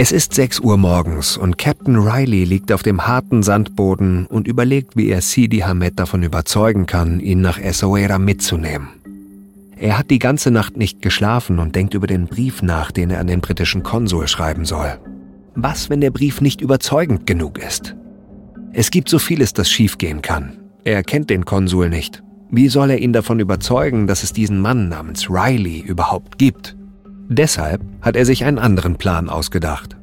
Es ist 6 Uhr morgens und Captain Riley liegt auf dem harten Sandboden und überlegt, wie er Sidi Hamed davon überzeugen kann, ihn nach Essaouira mitzunehmen. Er hat die ganze Nacht nicht geschlafen und denkt über den Brief nach, den er an den britischen Konsul schreiben soll. Was, wenn der Brief nicht überzeugend genug ist? Es gibt so vieles, das schiefgehen kann. Er kennt den Konsul nicht. Wie soll er ihn davon überzeugen, dass es diesen Mann namens Riley überhaupt gibt? Deshalb hat er sich einen anderen Plan ausgedacht.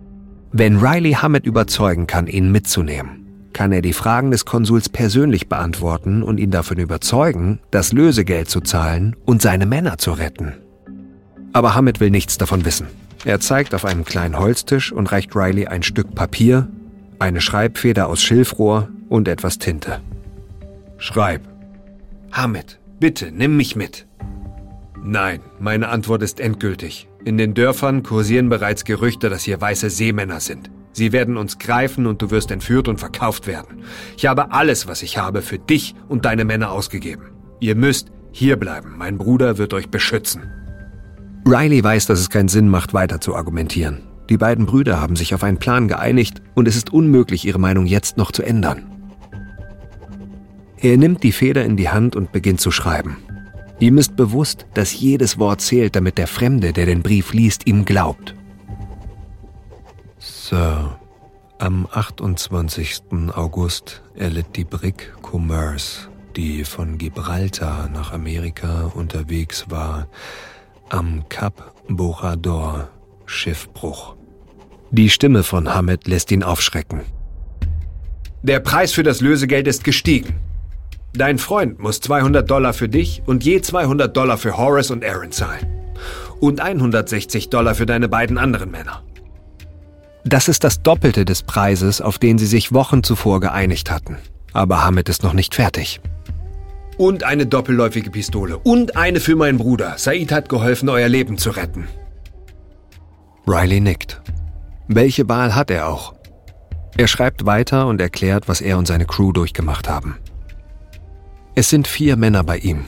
Wenn Riley Hammett überzeugen kann, ihn mitzunehmen, kann er die Fragen des Konsuls persönlich beantworten und ihn davon überzeugen, das Lösegeld zu zahlen und seine Männer zu retten. Aber Hammett will nichts davon wissen. Er zeigt auf einen kleinen Holztisch und reicht Riley ein Stück Papier, eine Schreibfeder aus Schilfrohr und etwas Tinte. Schreib. Hammett, bitte, nimm mich mit. Nein, meine Antwort ist endgültig. In den Dörfern kursieren bereits Gerüchte, dass hier weiße Seemänner sind. Sie werden uns greifen und du wirst entführt und verkauft werden. Ich habe alles, was ich habe, für dich und deine Männer ausgegeben. Ihr müsst hier bleiben. Mein Bruder wird euch beschützen. Riley weiß, dass es keinen Sinn macht, weiter zu argumentieren. Die beiden Brüder haben sich auf einen Plan geeinigt und es ist unmöglich, ihre Meinung jetzt noch zu ändern. Er nimmt die Feder in die Hand und beginnt zu schreiben. Ihm ist bewusst, dass jedes Wort zählt, damit der Fremde, der den Brief liest, ihm glaubt. Sir, am 28. August erlitt die Brig Commerce, die von Gibraltar nach Amerika unterwegs war, am Kap Borador Schiffbruch. Die Stimme von Hamed lässt ihn aufschrecken. Der Preis für das Lösegeld ist gestiegen. Dein Freund muss 200 Dollar für dich und je 200 Dollar für Horace und Aaron zahlen. Und 160 Dollar für deine beiden anderen Männer. Das ist das Doppelte des Preises, auf den sie sich Wochen zuvor geeinigt hatten. Aber Hamid ist noch nicht fertig. Und eine doppelläufige Pistole. Und eine für meinen Bruder. Said hat geholfen, euer Leben zu retten. Riley nickt. Welche Wahl hat er auch? Er schreibt weiter und erklärt, was er und seine Crew durchgemacht haben. Es sind vier Männer bei ihm,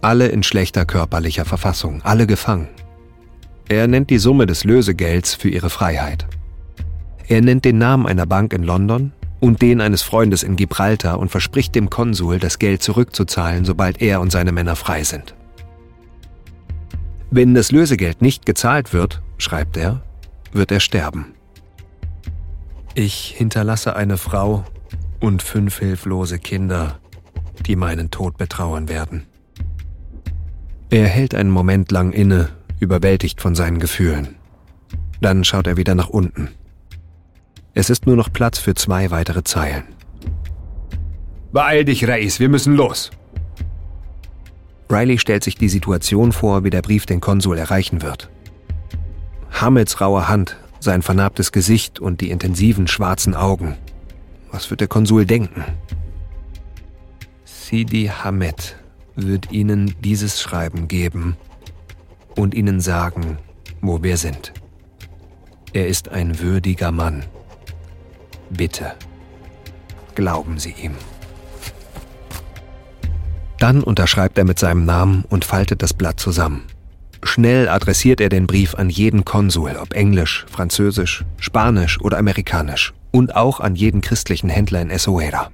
alle in schlechter körperlicher Verfassung, alle gefangen. Er nennt die Summe des Lösegelds für ihre Freiheit. Er nennt den Namen einer Bank in London und den eines Freundes in Gibraltar und verspricht dem Konsul, das Geld zurückzuzahlen, sobald er und seine Männer frei sind. Wenn das Lösegeld nicht gezahlt wird, schreibt er, wird er sterben. Ich hinterlasse eine Frau und fünf hilflose Kinder, die meinen Tod betrauern werden. Er hält einen Moment lang inne, überwältigt von seinen Gefühlen. Dann schaut er wieder nach unten. Es ist nur noch Platz für zwei weitere Zeilen. Beeil dich, Reis, wir müssen los. Riley stellt sich die Situation vor, wie der Brief den Konsul erreichen wird. Hamels raue Hand, sein vernarbtes Gesicht und die intensiven schwarzen Augen. Was wird der Konsul denken? Sidi Hamed wird Ihnen dieses Schreiben geben und Ihnen sagen, wo wir sind. Er ist ein würdiger Mann. Bitte, glauben Sie ihm. Dann unterschreibt er mit seinem Namen und faltet das Blatt zusammen. Schnell adressiert er den Brief an jeden Konsul, ob Englisch, Französisch, Spanisch oder Amerikanisch, und auch an jeden christlichen Händler in Essaouira.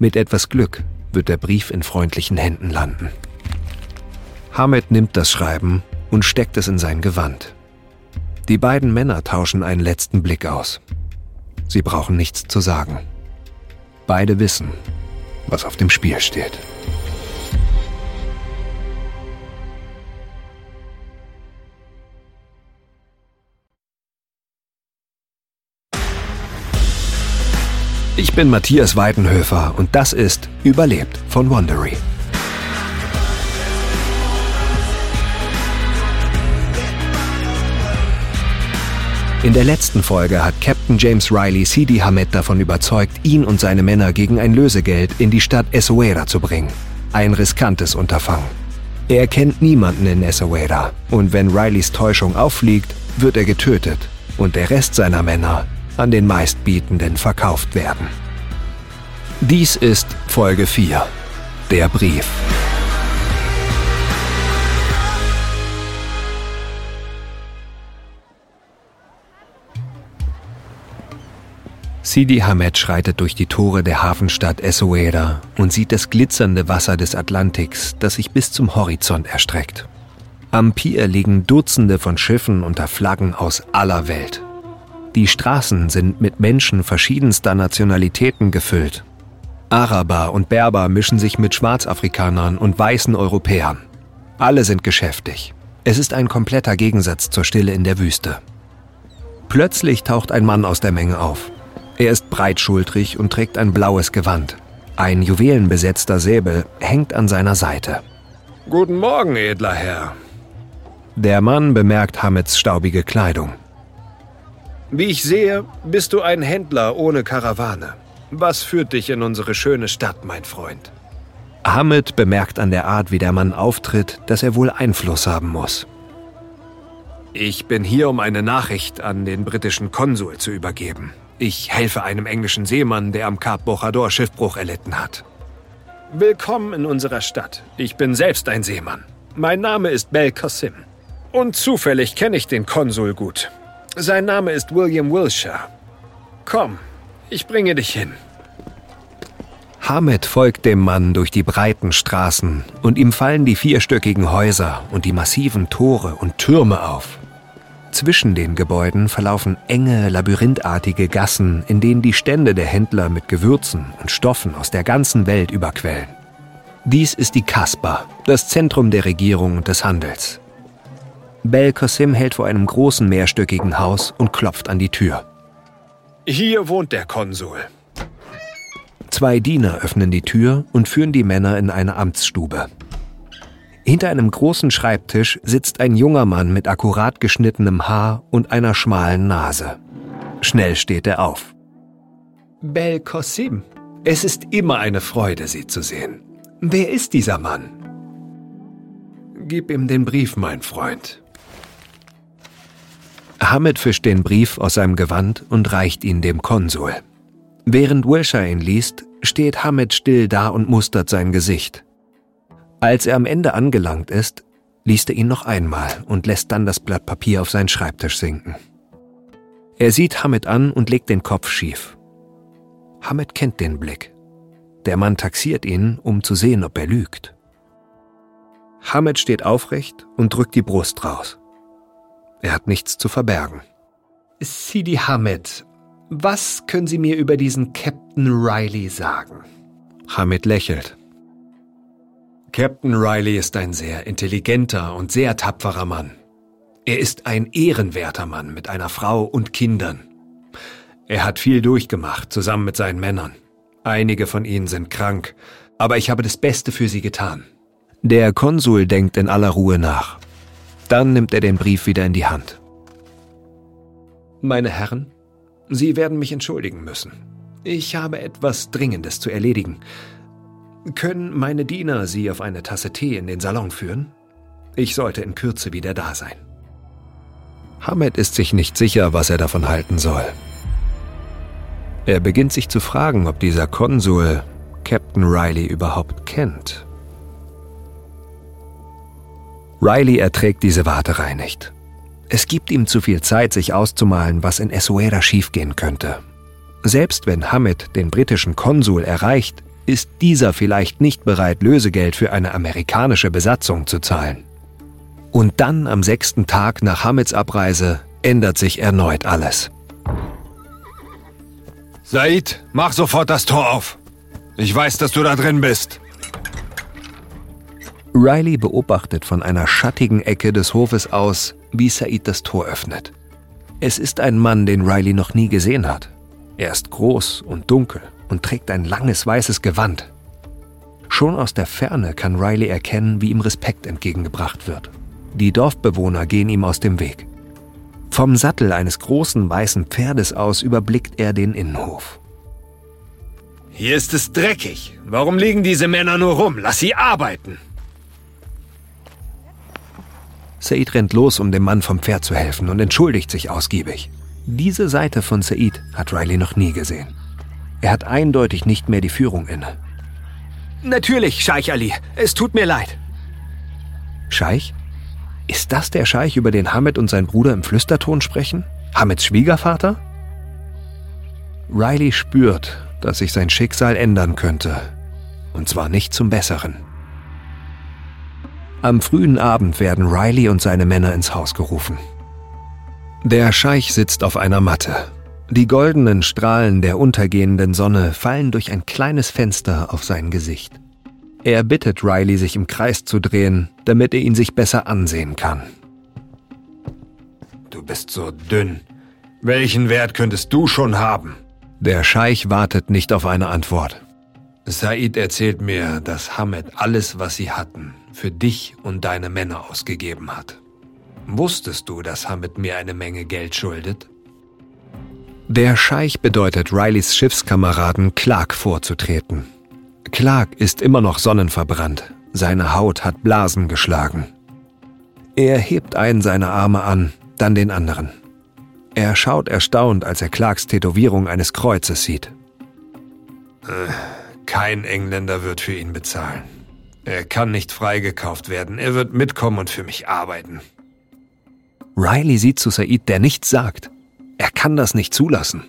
Mit etwas Glück wird der Brief in freundlichen Händen landen. Hamed nimmt das Schreiben und steckt es in sein Gewand. Die beiden Männer tauschen einen letzten Blick aus. Sie brauchen nichts zu sagen. Beide wissen, was auf dem Spiel steht. Ich bin Matthias Weidenhöfer und das ist Überlebt von Wondery. In der letzten Folge hat Captain James Riley Sidi Hamed davon überzeugt, ihn und seine Männer gegen ein Lösegeld in die Stadt Essaouira zu bringen. Ein riskantes Unterfangen. Er kennt niemanden in Essaouira und wenn Rileys Täuschung auffliegt, wird er getötet und der Rest seiner Männer an den meistbietenden verkauft werden. Dies ist Folge 4. Der Brief. Sidi Hamed schreitet durch die Tore der Hafenstadt Essaouira und sieht das glitzernde Wasser des Atlantiks, das sich bis zum Horizont erstreckt. Am Pier liegen Dutzende von Schiffen unter Flaggen aus aller Welt. Die Straßen sind mit Menschen verschiedenster Nationalitäten gefüllt. Araber und Berber mischen sich mit Schwarzafrikanern und weißen Europäern. Alle sind geschäftig. Es ist ein kompletter Gegensatz zur Stille in der Wüste. Plötzlich taucht ein Mann aus der Menge auf. Er ist breitschultrig und trägt ein blaues Gewand. Ein juwelenbesetzter Säbel hängt an seiner Seite. Guten Morgen, edler Herr. Der Mann bemerkt Hamets staubige Kleidung. Wie ich sehe, bist du ein Händler ohne Karawane. Was führt dich in unsere schöne Stadt, mein Freund? Hamid bemerkt an der Art, wie der Mann auftritt, dass er wohl Einfluss haben muss. Ich bin hier, um eine Nachricht an den britischen Konsul zu übergeben. Ich helfe einem englischen Seemann, der am Kap Bochador Schiffbruch erlitten hat. Willkommen in unserer Stadt. Ich bin selbst ein Seemann. Mein Name ist Bel Qasim. Und zufällig kenne ich den Konsul gut. Sein Name ist William Wilshire. Komm, ich bringe dich hin. Hamed folgt dem Mann durch die breiten Straßen und ihm fallen die vierstöckigen Häuser und die massiven Tore und Türme auf. Zwischen den Gebäuden verlaufen enge, labyrinthartige Gassen, in denen die Stände der Händler mit Gewürzen und Stoffen aus der ganzen Welt überquellen. Dies ist die Kasbah, das Zentrum der Regierung und des Handels. Bel Qasim hält vor einem großen mehrstöckigen Haus und klopft an die Tür. Hier wohnt der Konsul. Zwei Diener öffnen die Tür und führen die Männer in eine Amtsstube. Hinter einem großen Schreibtisch sitzt ein junger Mann mit akkurat geschnittenem Haar und einer schmalen Nase. Schnell steht er auf. Bel Qasim, es ist immer eine Freude, Sie zu sehen. Wer ist dieser Mann? Gib ihm den Brief, mein Freund. Hamid fischt den Brief aus seinem Gewand und reicht ihn dem Konsul. Während Wilshire ihn liest, steht Hamid still da und mustert sein Gesicht. Als er am Ende angelangt ist, liest er ihn noch einmal und lässt dann das Blatt Papier auf seinen Schreibtisch sinken. Er sieht Hamid an und legt den Kopf schief. Hamid kennt den Blick. Der Mann taxiert ihn, um zu sehen, ob er lügt. Hamid steht aufrecht und drückt die Brust raus. Er hat nichts zu verbergen. Sidi Hamid, was können Sie mir über diesen Captain Riley sagen? Hamid lächelt. Captain Riley ist ein sehr intelligenter und sehr tapferer Mann. Er ist ein ehrenwerter Mann mit einer Frau und Kindern. Er hat viel durchgemacht, zusammen mit seinen Männern. Einige von ihnen sind krank, aber ich habe das Beste für sie getan. Der Konsul denkt in aller Ruhe nach. Dann nimmt er den Brief wieder in die Hand. Meine Herren, Sie werden mich entschuldigen müssen. Ich habe etwas Dringendes zu erledigen. Können meine Diener Sie auf eine Tasse Tee in den Salon führen? Ich sollte in Kürze wieder da sein. Hamed ist sich nicht sicher, was er davon halten soll. Er beginnt sich zu fragen, ob dieser Konsul Captain Riley überhaupt kennt. Riley erträgt diese Warterei nicht. Es gibt ihm zu viel Zeit, sich auszumalen, was in Essuera schiefgehen könnte. Selbst wenn Hamid den britischen Konsul erreicht, ist dieser vielleicht nicht bereit, Lösegeld für eine amerikanische Besatzung zu zahlen. Und dann am sechsten Tag nach Hamids Abreise ändert sich erneut alles. Said, mach sofort das Tor auf. Ich weiß, dass du da drin bist. Riley beobachtet von einer schattigen Ecke des Hofes aus, wie Said das Tor öffnet. Es ist ein Mann, den Riley noch nie gesehen hat. Er ist groß und dunkel und trägt ein langes weißes Gewand. Schon aus der Ferne kann Riley erkennen, wie ihm Respekt entgegengebracht wird. Die Dorfbewohner gehen ihm aus dem Weg. Vom Sattel eines großen weißen Pferdes aus überblickt er den Innenhof. Hier ist es dreckig. Warum liegen diese Männer nur rum? Lass sie arbeiten. Said rennt los, um dem Mann vom Pferd zu helfen und entschuldigt sich ausgiebig. Diese Seite von Said hat Riley noch nie gesehen. Er hat eindeutig nicht mehr die Führung inne. Natürlich, Scheich Ali. Es tut mir leid. Scheich? Ist das der Scheich, über den Hamid und sein Bruder im Flüsterton sprechen? Hamids Schwiegervater? Riley spürt, dass sich sein Schicksal ändern könnte. Und zwar nicht zum Besseren. Am frühen Abend werden Riley und seine Männer ins Haus gerufen. Der Scheich sitzt auf einer Matte. Die goldenen Strahlen der untergehenden Sonne fallen durch ein kleines Fenster auf sein Gesicht. Er bittet Riley, sich im Kreis zu drehen, damit er ihn sich besser ansehen kann. Du bist so dünn. Welchen Wert könntest du schon haben? Der Scheich wartet nicht auf eine Antwort. Said erzählt mir, dass Hamed alles, was sie hatten, für dich und deine Männer ausgegeben hat. Wusstest du, dass Hamed mir eine Menge Geld schuldet? Der Scheich bedeutet Rileys Schiffskameraden, Clark vorzutreten. Clark ist immer noch sonnenverbrannt. Seine Haut hat Blasen geschlagen. Er hebt einen seiner Arme an, dann den anderen. Er schaut erstaunt, als er Clarks Tätowierung eines Kreuzes sieht. Äh, kein Engländer wird für ihn bezahlen. Er kann nicht freigekauft werden. Er wird mitkommen und für mich arbeiten. Riley sieht zu Said, der nichts sagt. Er kann das nicht zulassen.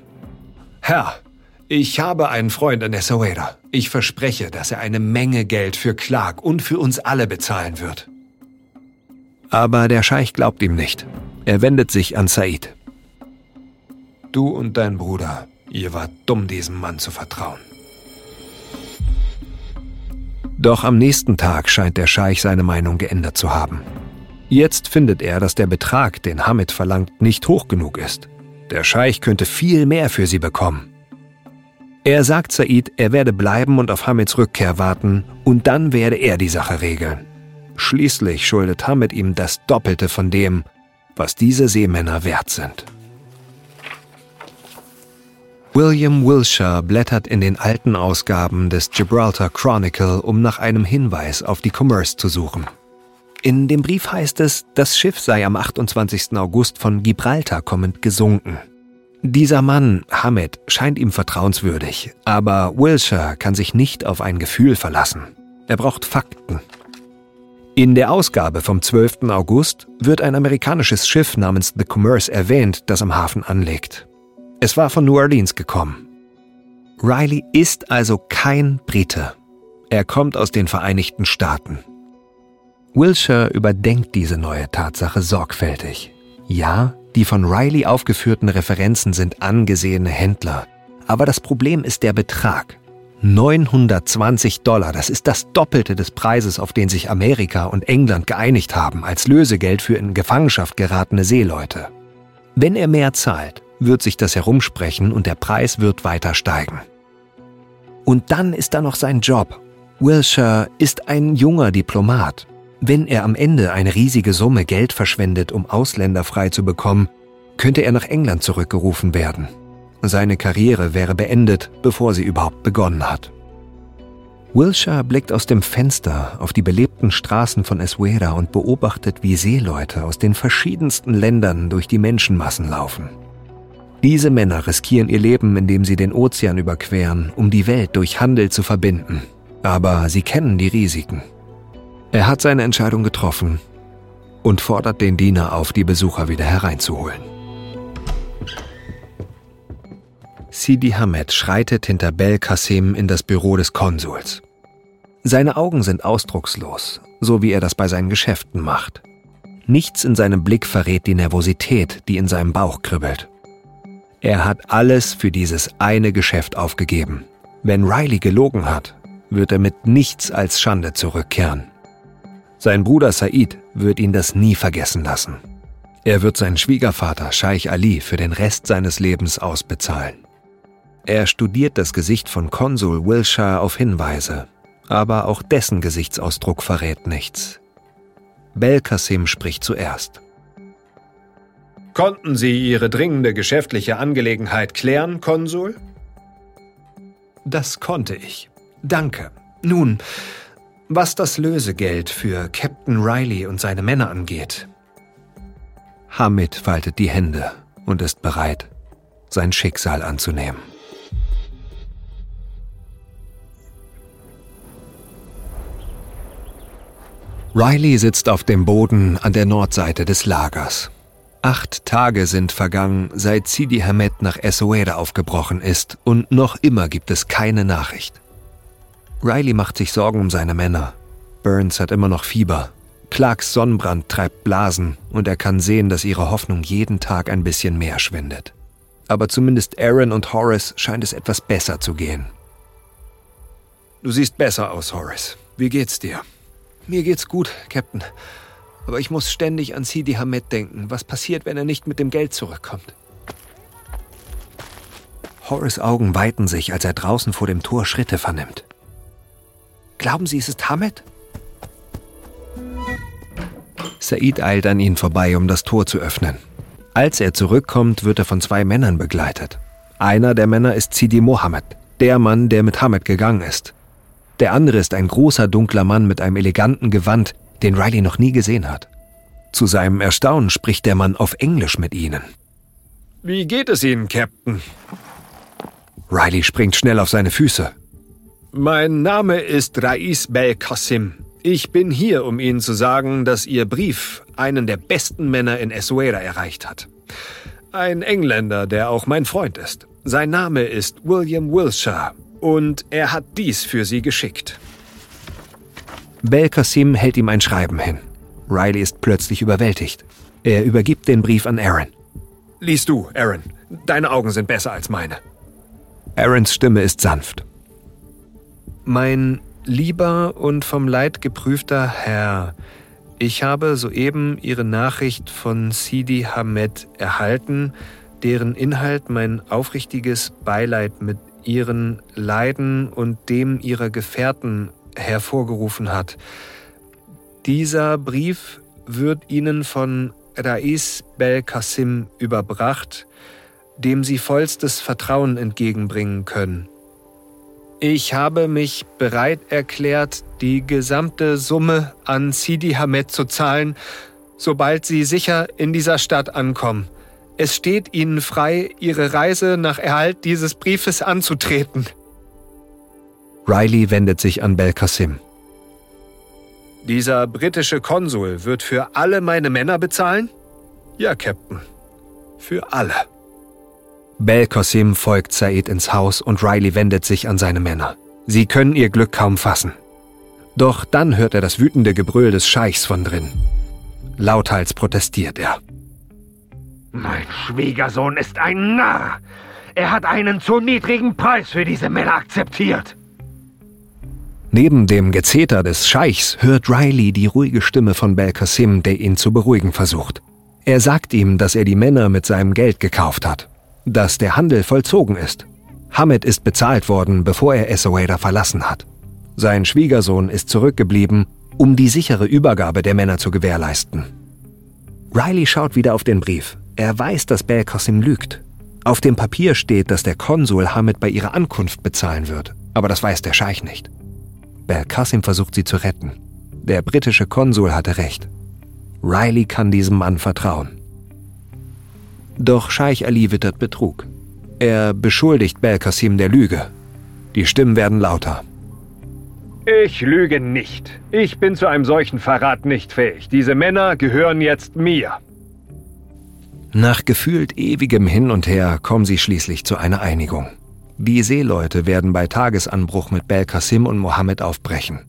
Herr, ich habe einen Freund in Essaouira. Ich verspreche, dass er eine Menge Geld für Clark und für uns alle bezahlen wird. Aber der Scheich glaubt ihm nicht. Er wendet sich an Said. Du und dein Bruder, ihr wart dumm, diesem Mann zu vertrauen. Doch am nächsten Tag scheint der Scheich seine Meinung geändert zu haben. Jetzt findet er, dass der Betrag, den Hamid verlangt, nicht hoch genug ist. Der Scheich könnte viel mehr für sie bekommen. Er sagt Said, er werde bleiben und auf Hamids Rückkehr warten und dann werde er die Sache regeln. Schließlich schuldet Hamid ihm das Doppelte von dem, was diese Seemänner wert sind. William Wilshire blättert in den alten Ausgaben des Gibraltar Chronicle, um nach einem Hinweis auf die Commerce zu suchen. In dem Brief heißt es, das Schiff sei am 28. August von Gibraltar kommend gesunken. Dieser Mann, Hamed, scheint ihm vertrauenswürdig, aber Wilshire kann sich nicht auf ein Gefühl verlassen. Er braucht Fakten. In der Ausgabe vom 12. August wird ein amerikanisches Schiff namens The Commerce erwähnt, das am Hafen anlegt. Es war von New Orleans gekommen. Riley ist also kein Brite. Er kommt aus den Vereinigten Staaten. Wilshire überdenkt diese neue Tatsache sorgfältig. Ja, die von Riley aufgeführten Referenzen sind angesehene Händler. Aber das Problem ist der Betrag. 920 Dollar, das ist das Doppelte des Preises, auf den sich Amerika und England geeinigt haben, als Lösegeld für in Gefangenschaft geratene Seeleute. Wenn er mehr zahlt, wird sich das herumsprechen und der Preis wird weiter steigen. Und dann ist da noch sein Job. Wilshire ist ein junger Diplomat. Wenn er am Ende eine riesige Summe Geld verschwendet, um Ausländer frei zu bekommen, könnte er nach England zurückgerufen werden. Seine Karriere wäre beendet, bevor sie überhaupt begonnen hat. Wilshire blickt aus dem Fenster auf die belebten Straßen von Eswera und beobachtet, wie Seeleute aus den verschiedensten Ländern durch die Menschenmassen laufen. Diese Männer riskieren ihr Leben, indem sie den Ozean überqueren, um die Welt durch Handel zu verbinden. Aber sie kennen die Risiken. Er hat seine Entscheidung getroffen und fordert den Diener auf, die Besucher wieder hereinzuholen. Sidi Hamed schreitet hinter Bel Kassim in das Büro des Konsuls. Seine Augen sind ausdruckslos, so wie er das bei seinen Geschäften macht. Nichts in seinem Blick verrät die Nervosität, die in seinem Bauch kribbelt. Er hat alles für dieses eine Geschäft aufgegeben. Wenn Riley gelogen hat, wird er mit nichts als Schande zurückkehren. Sein Bruder Said wird ihn das nie vergessen lassen. Er wird seinen Schwiegervater Scheich Ali für den Rest seines Lebens ausbezahlen. Er studiert das Gesicht von Konsul Wilshire auf Hinweise, aber auch dessen Gesichtsausdruck verrät nichts. Belkasim spricht zuerst. Konnten Sie Ihre dringende geschäftliche Angelegenheit klären, Konsul? Das konnte ich. Danke. Nun, was das Lösegeld für Captain Riley und seine Männer angeht. Hamid faltet die Hände und ist bereit, sein Schicksal anzunehmen. Riley sitzt auf dem Boden an der Nordseite des Lagers. Acht Tage sind vergangen, seit Sidi Hamed nach Essaouira aufgebrochen ist und noch immer gibt es keine Nachricht. Riley macht sich Sorgen um seine Männer. Burns hat immer noch Fieber. Clarks Sonnenbrand treibt Blasen und er kann sehen, dass ihre Hoffnung jeden Tag ein bisschen mehr schwindet. Aber zumindest Aaron und Horace scheint es etwas besser zu gehen. Du siehst besser aus, Horace. Wie geht's dir? Mir geht's gut, Captain. Aber ich muss ständig an Sidi Hamed denken. Was passiert, wenn er nicht mit dem Geld zurückkommt? Horace Augen weiten sich, als er draußen vor dem Tor Schritte vernimmt. Glauben Sie, es ist Hamed? Said eilt an ihnen vorbei, um das Tor zu öffnen. Als er zurückkommt, wird er von zwei Männern begleitet. Einer der Männer ist Sidi Mohammed, der Mann, der mit Hamed gegangen ist. Der andere ist ein großer dunkler Mann mit einem eleganten Gewand, den Riley noch nie gesehen hat. Zu seinem Erstaunen spricht der Mann auf Englisch mit ihnen. Wie geht es Ihnen, Captain? Riley springt schnell auf seine Füße. Mein Name ist Rais Bel Qasim. Ich bin hier, um Ihnen zu sagen, dass Ihr Brief einen der besten Männer in Essuera erreicht hat. Ein Engländer, der auch mein Freund ist. Sein Name ist William Wilshire und er hat dies für Sie geschickt. Belkasim hält ihm ein Schreiben hin. Riley ist plötzlich überwältigt. Er übergibt den Brief an Aaron. Lies du, Aaron. Deine Augen sind besser als meine. Aarons Stimme ist sanft. Mein lieber und vom Leid geprüfter Herr, ich habe soeben Ihre Nachricht von Sidi Hamed erhalten, deren Inhalt mein aufrichtiges Beileid mit Ihren Leiden und dem Ihrer Gefährten hervorgerufen hat. Dieser Brief wird Ihnen von Rais Bel-Kassim überbracht, dem Sie vollstes Vertrauen entgegenbringen können. Ich habe mich bereit erklärt, die gesamte Summe an Sidi Hamed zu zahlen, sobald Sie sicher in dieser Stadt ankommen. Es steht Ihnen frei, Ihre Reise nach Erhalt dieses Briefes anzutreten. Riley wendet sich an Belkacim. Dieser britische Konsul wird für alle meine Männer bezahlen? Ja, Captain. Für alle. Belkacim folgt Said ins Haus und Riley wendet sich an seine Männer. Sie können ihr Glück kaum fassen. Doch dann hört er das wütende Gebrüll des Scheichs von drin. Lauthals protestiert er. Mein Schwiegersohn ist ein Narr. Er hat einen zu niedrigen Preis für diese Männer akzeptiert. Neben dem Gezeter des Scheichs hört Riley die ruhige Stimme von Belkacim, der ihn zu beruhigen versucht. Er sagt ihm, dass er die Männer mit seinem Geld gekauft hat, dass der Handel vollzogen ist. Hamed ist bezahlt worden, bevor er Essaouira verlassen hat. Sein Schwiegersohn ist zurückgeblieben, um die sichere Übergabe der Männer zu gewährleisten. Riley schaut wieder auf den Brief. Er weiß, dass Belkacim lügt. Auf dem Papier steht, dass der Konsul Hamed bei ihrer Ankunft bezahlen wird, aber das weiß der Scheich nicht. Belkacim versucht sie zu retten. Der britische Konsul hatte recht. Riley kann diesem Mann vertrauen. Doch Scheich Ali wittert Betrug. Er beschuldigt Belkacim der Lüge. Die Stimmen werden lauter. Ich lüge nicht. Ich bin zu einem solchen Verrat nicht fähig. Diese Männer gehören jetzt mir. Nach gefühlt ewigem Hin und Her kommen sie schließlich zu einer Einigung. Die Seeleute werden bei Tagesanbruch mit Belkacim und Mohammed aufbrechen.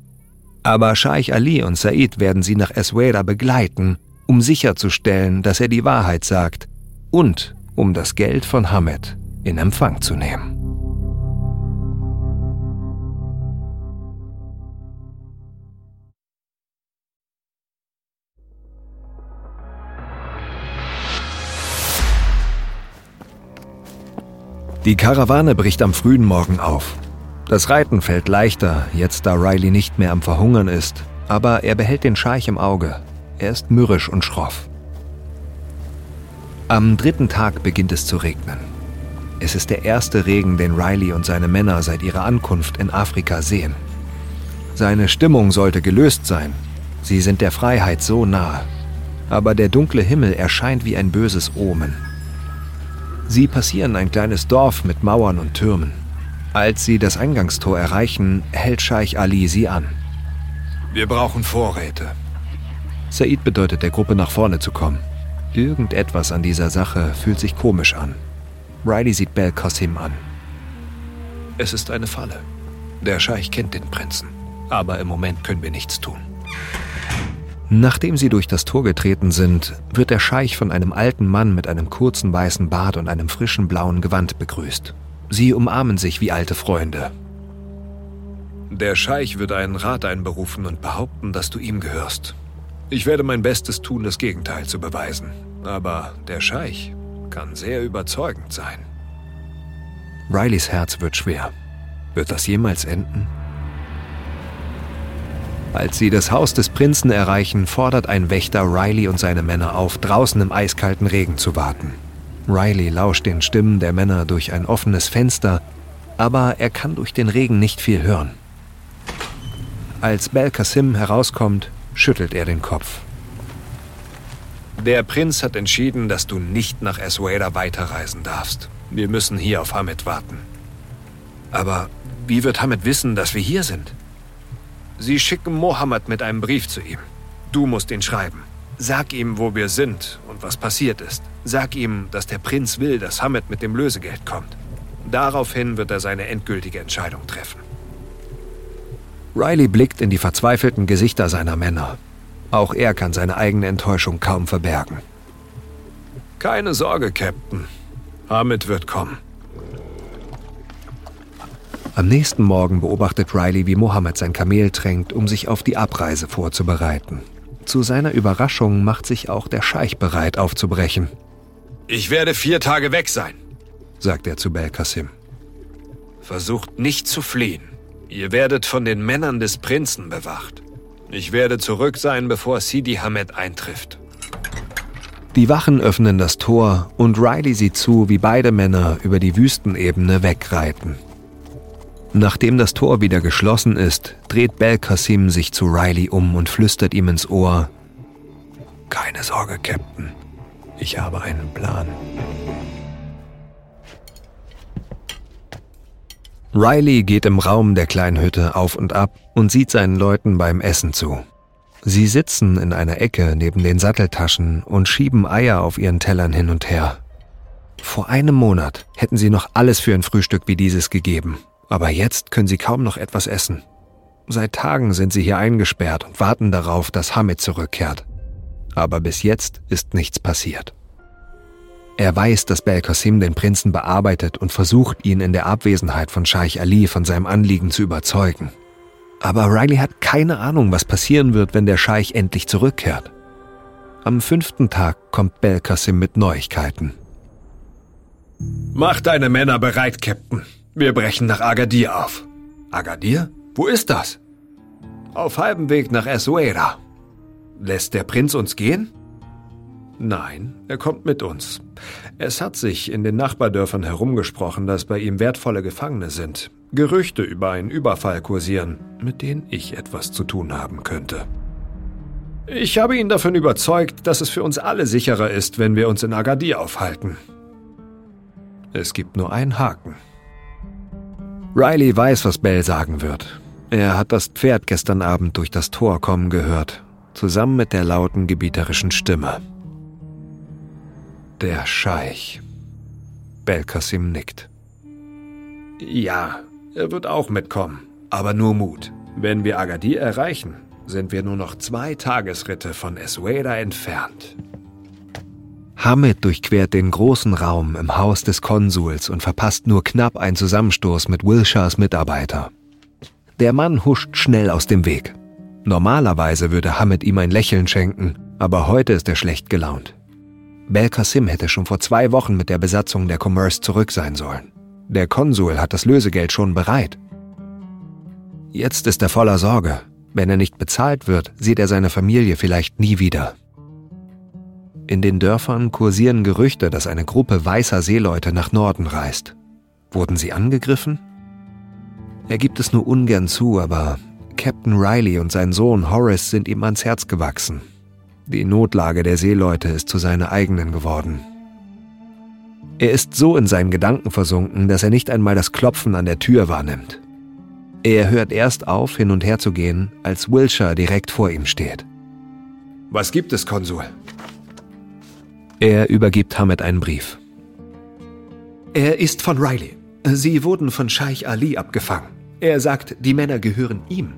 Aber Scheich Ali und Said werden sie nach Esweda begleiten, um sicherzustellen, dass er die Wahrheit sagt und um das Geld von Hamed in Empfang zu nehmen. Die Karawane bricht am frühen Morgen auf. Das Reiten fällt leichter, jetzt da Riley nicht mehr am Verhungern ist, aber er behält den Scheich im Auge. Er ist mürrisch und schroff. Am dritten Tag beginnt es zu regnen. Es ist der erste Regen, den Riley und seine Männer seit ihrer Ankunft in Afrika sehen. Seine Stimmung sollte gelöst sein. Sie sind der Freiheit so nahe. Aber der dunkle Himmel erscheint wie ein böses Omen. Sie passieren ein kleines Dorf mit Mauern und Türmen. Als sie das Eingangstor erreichen, hält Scheich Ali sie an. Wir brauchen Vorräte. Said bedeutet der Gruppe nach vorne zu kommen. Irgendetwas an dieser Sache fühlt sich komisch an. Riley sieht Bel Qasim an. Es ist eine Falle. Der Scheich kennt den Prinzen. Aber im Moment können wir nichts tun. Nachdem sie durch das Tor getreten sind, wird der Scheich von einem alten Mann mit einem kurzen weißen Bart und einem frischen blauen Gewand begrüßt. Sie umarmen sich wie alte Freunde. Der Scheich wird einen Rat einberufen und behaupten, dass du ihm gehörst. Ich werde mein Bestes tun, das Gegenteil zu beweisen. Aber der Scheich kann sehr überzeugend sein. Rileys Herz wird schwer. Wird das jemals enden? Als sie das Haus des Prinzen erreichen, fordert ein Wächter Riley und seine Männer auf, draußen im eiskalten Regen zu warten. Riley lauscht den Stimmen der Männer durch ein offenes Fenster, aber er kann durch den Regen nicht viel hören. Als Belkacim herauskommt, schüttelt er den Kopf. Der Prinz hat entschieden, dass du nicht nach Esweda weiterreisen darfst. Wir müssen hier auf Hamid warten. Aber wie wird Hamid wissen, dass wir hier sind? Sie schicken Mohammed mit einem Brief zu ihm. Du musst ihn schreiben. Sag ihm, wo wir sind und was passiert ist. Sag ihm, dass der Prinz will, dass Hamid mit dem Lösegeld kommt. Daraufhin wird er seine endgültige Entscheidung treffen. Riley blickt in die verzweifelten Gesichter seiner Männer. Auch er kann seine eigene Enttäuschung kaum verbergen. Keine Sorge, Captain. Hamid wird kommen. Am nächsten Morgen beobachtet Riley, wie Mohammed sein Kamel tränkt, um sich auf die Abreise vorzubereiten. Zu seiner Überraschung macht sich auch der Scheich bereit, aufzubrechen. Ich werde vier Tage weg sein, sagt er zu Belkacim. Versucht nicht zu fliehen. Ihr werdet von den Männern des Prinzen bewacht. Ich werde zurück sein, bevor Sidi Hamed eintrifft. Die Wachen öffnen das Tor und Riley sieht zu, wie beide Männer über die Wüstenebene wegreiten. Nachdem das Tor wieder geschlossen ist, dreht Belkacim sich zu Riley um und flüstert ihm ins Ohr: Keine Sorge, Captain. Ich habe einen Plan. Riley geht im Raum der kleinen Hütte auf und ab und sieht seinen Leuten beim Essen zu. Sie sitzen in einer Ecke neben den Satteltaschen und schieben Eier auf ihren Tellern hin und her. Vor einem Monat hätten sie noch alles für ein Frühstück wie dieses gegeben, aber jetzt können sie kaum noch etwas essen. Seit Tagen sind sie hier eingesperrt und warten darauf, dass Hamid zurückkehrt. Aber bis jetzt ist nichts passiert. Er weiß, dass Belkasim den Prinzen bearbeitet und versucht, ihn in der Abwesenheit von Scheich Ali von seinem Anliegen zu überzeugen. Aber Riley hat keine Ahnung, was passieren wird, wenn der Scheich endlich zurückkehrt. Am fünften Tag kommt Belkasim mit Neuigkeiten. Mach deine Männer bereit, Captain. Wir brechen nach Agadir auf. Agadir? Wo ist das? Auf halbem Weg nach Essuera. Lässt der Prinz uns gehen? Nein, er kommt mit uns. Es hat sich in den Nachbardörfern herumgesprochen, dass bei ihm wertvolle Gefangene sind. Gerüchte über einen Überfall kursieren, mit denen ich etwas zu tun haben könnte. Ich habe ihn davon überzeugt, dass es für uns alle sicherer ist, wenn wir uns in Agadir aufhalten. Es gibt nur einen Haken. Riley weiß, was Bell sagen wird. Er hat das Pferd gestern Abend durch das Tor kommen gehört, zusammen mit der lauten gebieterischen Stimme. Der Scheich. Belkasim nickt. Ja, er wird auch mitkommen. Aber nur Mut. Wenn wir Agadir erreichen, sind wir nur noch zwei Tagesritte von Esweda entfernt. Hamid durchquert den großen Raum im Haus des Konsuls und verpasst nur knapp einen Zusammenstoß mit Wilshires Mitarbeiter. Der Mann huscht schnell aus dem Weg. Normalerweise würde Hamid ihm ein Lächeln schenken, aber heute ist er schlecht gelaunt. Belkacim hätte schon vor zwei Wochen mit der Besatzung der Commerce zurück sein sollen. Der Konsul hat das Lösegeld schon bereit. Jetzt ist er voller Sorge. Wenn er nicht bezahlt wird, sieht er seine Familie vielleicht nie wieder. In den Dörfern kursieren Gerüchte, dass eine Gruppe weißer Seeleute nach Norden reist. Wurden sie angegriffen? Er gibt es nur ungern zu, aber Captain Riley und sein Sohn Horace sind ihm ans Herz gewachsen. Die Notlage der Seeleute ist zu seiner eigenen geworden. Er ist so in seinen Gedanken versunken, dass er nicht einmal das Klopfen an der Tür wahrnimmt. Er hört erst auf, hin und her zu gehen, als Wilshire direkt vor ihm steht. Was gibt es, Konsul? Er übergibt Hamid einen Brief. Er ist von Riley. Sie wurden von Scheich Ali abgefangen. Er sagt, die Männer gehören ihm.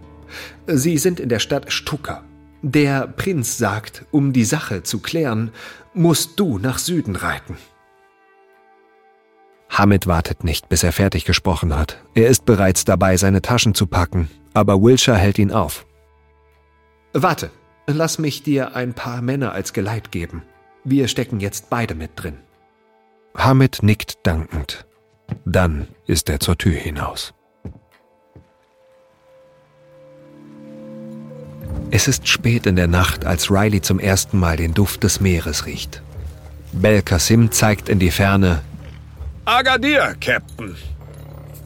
Sie sind in der Stadt Stuka. Der Prinz sagt, um die Sache zu klären, musst du nach Süden reiten. Hamid wartet nicht, bis er fertig gesprochen hat. Er ist bereits dabei, seine Taschen zu packen, aber Wilshire hält ihn auf. Warte, lass mich dir ein paar Männer als Geleit geben. Wir stecken jetzt beide mit drin. Hamid nickt dankend. Dann ist er zur Tür hinaus. Es ist spät in der Nacht, als Riley zum ersten Mal den Duft des Meeres riecht. Bel Kassim zeigt in die Ferne. Agadir, Captain.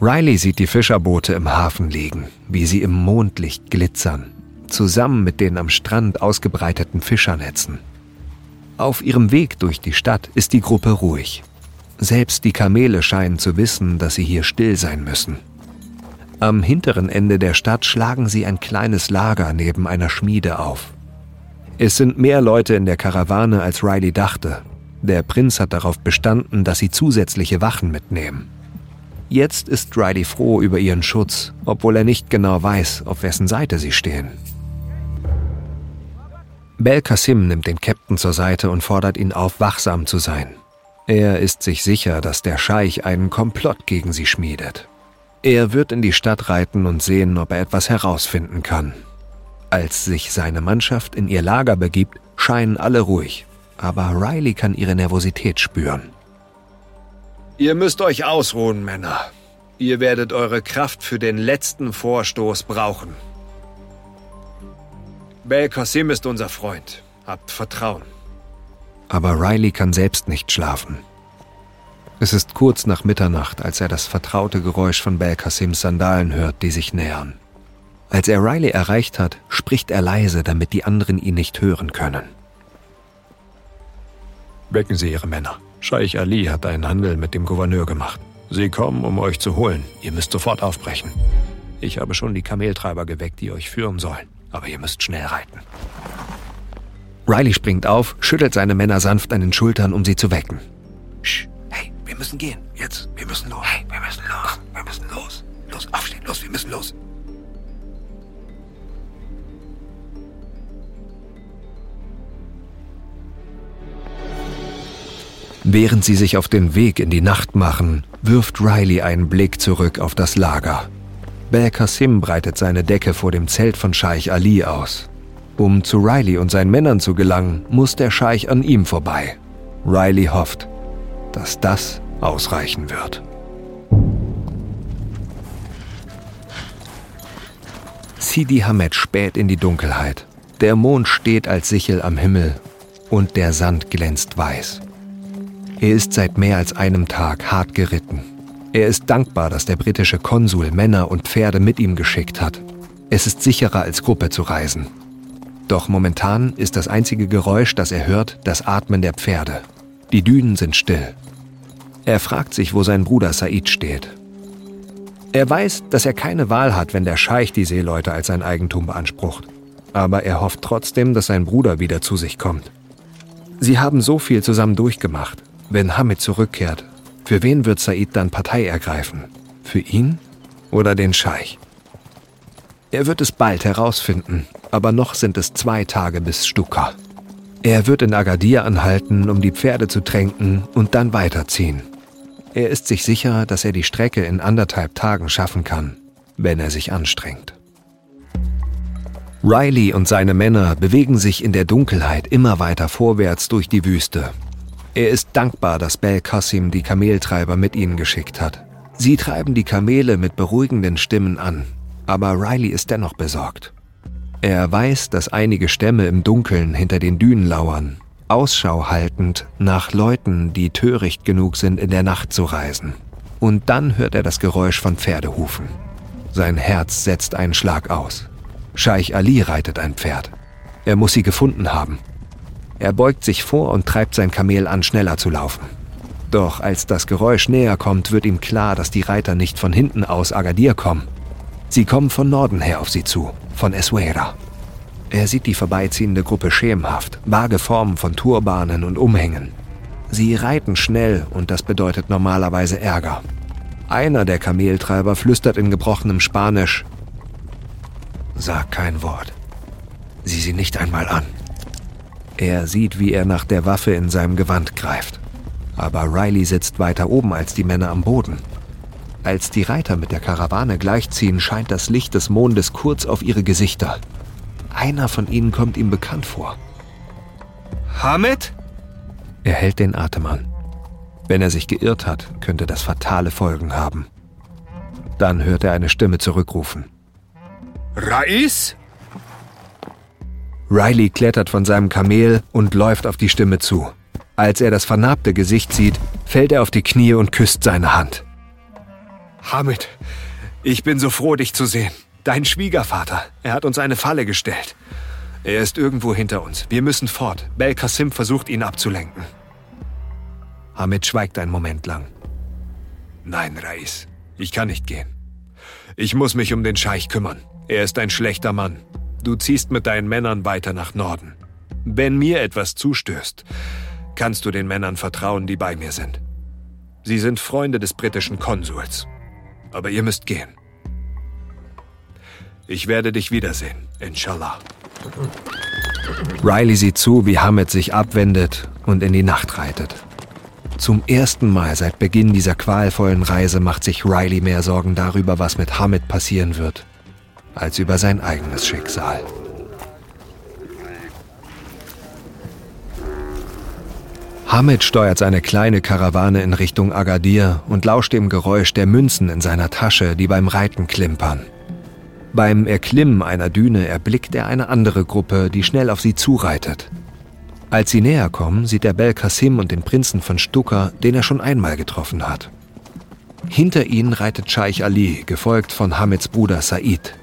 Riley sieht die Fischerboote im Hafen liegen, wie sie im Mondlicht glitzern, zusammen mit den am Strand ausgebreiteten Fischernetzen. Auf ihrem Weg durch die Stadt ist die Gruppe ruhig. Selbst die Kamele scheinen zu wissen, dass sie hier still sein müssen. Am hinteren Ende der Stadt schlagen sie ein kleines Lager neben einer Schmiede auf. Es sind mehr Leute in der Karawane, als Riley dachte. Der Prinz hat darauf bestanden, dass sie zusätzliche Wachen mitnehmen. Jetzt ist Riley froh über ihren Schutz, obwohl er nicht genau weiß, auf wessen Seite sie stehen. Bel Kassim nimmt den Captain zur Seite und fordert ihn auf, wachsam zu sein. Er ist sich sicher, dass der Scheich einen Komplott gegen sie schmiedet. Er wird in die Stadt reiten und sehen, ob er etwas herausfinden kann. Als sich seine Mannschaft in ihr Lager begibt, scheinen alle ruhig, aber Riley kann ihre Nervosität spüren. Ihr müsst euch ausruhen, Männer. Ihr werdet eure Kraft für den letzten Vorstoß brauchen. Bel Qasim ist unser Freund. Habt Vertrauen aber Riley kann selbst nicht schlafen. Es ist kurz nach Mitternacht, als er das vertraute Geräusch von Belkasims Sandalen hört, die sich nähern. Als er Riley erreicht hat, spricht er leise, damit die anderen ihn nicht hören können. Wecken Sie Ihre Männer. Scheich Ali hat einen Handel mit dem Gouverneur gemacht. Sie kommen, um euch zu holen. Ihr müsst sofort aufbrechen. Ich habe schon die Kameltreiber geweckt, die euch führen sollen. Aber ihr müsst schnell reiten. Riley springt auf, schüttelt seine Männer sanft an den Schultern, um sie zu wecken. Sch, hey, wir müssen gehen. Jetzt, wir müssen los. Hey, wir müssen los. Wir müssen los. Los, aufstehen, los, wir müssen los. Während sie sich auf den Weg in die Nacht machen, wirft Riley einen Blick zurück auf das Lager. Bel Kassim breitet seine Decke vor dem Zelt von Scheich Ali aus. Um zu Riley und seinen Männern zu gelangen, muss der Scheich an ihm vorbei. Riley hofft, dass das ausreichen wird. Sidi Hamed späht in die Dunkelheit. Der Mond steht als Sichel am Himmel und der Sand glänzt weiß. Er ist seit mehr als einem Tag hart geritten. Er ist dankbar, dass der britische Konsul Männer und Pferde mit ihm geschickt hat. Es ist sicherer als Gruppe zu reisen. Doch momentan ist das einzige Geräusch, das er hört, das Atmen der Pferde. Die Dünen sind still. Er fragt sich, wo sein Bruder Said steht. Er weiß, dass er keine Wahl hat, wenn der Scheich die Seeleute als sein Eigentum beansprucht. Aber er hofft trotzdem, dass sein Bruder wieder zu sich kommt. Sie haben so viel zusammen durchgemacht. Wenn Hamid zurückkehrt, für wen wird Said dann Partei ergreifen? Für ihn oder den Scheich? Er wird es bald herausfinden, aber noch sind es zwei Tage bis Stuka. Er wird in Agadir anhalten, um die Pferde zu tränken und dann weiterziehen. Er ist sich sicher, dass er die Strecke in anderthalb Tagen schaffen kann, wenn er sich anstrengt. Riley und seine Männer bewegen sich in der Dunkelheit immer weiter vorwärts durch die Wüste. Er ist dankbar, dass Bel Qasim die Kameltreiber mit ihnen geschickt hat. Sie treiben die Kamele mit beruhigenden Stimmen an aber Riley ist dennoch besorgt. Er weiß, dass einige Stämme im Dunkeln hinter den Dünen lauern, Ausschau haltend nach Leuten, die töricht genug sind, in der Nacht zu reisen. Und dann hört er das Geräusch von Pferdehufen. Sein Herz setzt einen Schlag aus. Scheich Ali reitet ein Pferd. Er muss sie gefunden haben. Er beugt sich vor und treibt sein Kamel an, schneller zu laufen. Doch als das Geräusch näher kommt, wird ihm klar, dass die Reiter nicht von hinten aus Agadir kommen, Sie kommen von Norden her auf sie zu, von Eswera. Er sieht die vorbeiziehende Gruppe schemenhaft, vage Formen von Turbanen und Umhängen. Sie reiten schnell und das bedeutet normalerweise Ärger. Einer der Kameltreiber flüstert in gebrochenem Spanisch. Sag kein Wort. Sieh sie nicht einmal an. Er sieht, wie er nach der Waffe in seinem Gewand greift. Aber Riley sitzt weiter oben als die Männer am Boden. Als die Reiter mit der Karawane gleichziehen, scheint das Licht des Mondes kurz auf ihre Gesichter. Einer von ihnen kommt ihm bekannt vor. Hamid? Er hält den Atem an. Wenn er sich geirrt hat, könnte das fatale Folgen haben. Dann hört er eine Stimme zurückrufen. Rais? Riley klettert von seinem Kamel und läuft auf die Stimme zu. Als er das vernarbte Gesicht sieht, fällt er auf die Knie und küsst seine Hand. Hamid, ich bin so froh, dich zu sehen. Dein Schwiegervater, er hat uns eine Falle gestellt. Er ist irgendwo hinter uns. Wir müssen fort. Bel Qasim versucht, ihn abzulenken. Hamid schweigt einen Moment lang. Nein, Rais, ich kann nicht gehen. Ich muss mich um den Scheich kümmern. Er ist ein schlechter Mann. Du ziehst mit deinen Männern weiter nach Norden. Wenn mir etwas zustößt, kannst du den Männern vertrauen, die bei mir sind. Sie sind Freunde des britischen Konsuls. Aber ihr müsst gehen. Ich werde dich wiedersehen, inshallah. Riley sieht zu, wie Hamid sich abwendet und in die Nacht reitet. Zum ersten Mal seit Beginn dieser qualvollen Reise macht sich Riley mehr Sorgen darüber, was mit Hamid passieren wird, als über sein eigenes Schicksal. Hamid steuert seine kleine Karawane in Richtung Agadir und lauscht dem Geräusch der Münzen in seiner Tasche, die beim Reiten klimpern. Beim Erklimmen einer Düne erblickt er eine andere Gruppe, die schnell auf sie zureitet. Als sie näher kommen, sieht er Bel Qasim und den Prinzen von Stuka, den er schon einmal getroffen hat. Hinter ihnen reitet Scheich Ali, gefolgt von Hamids Bruder Said.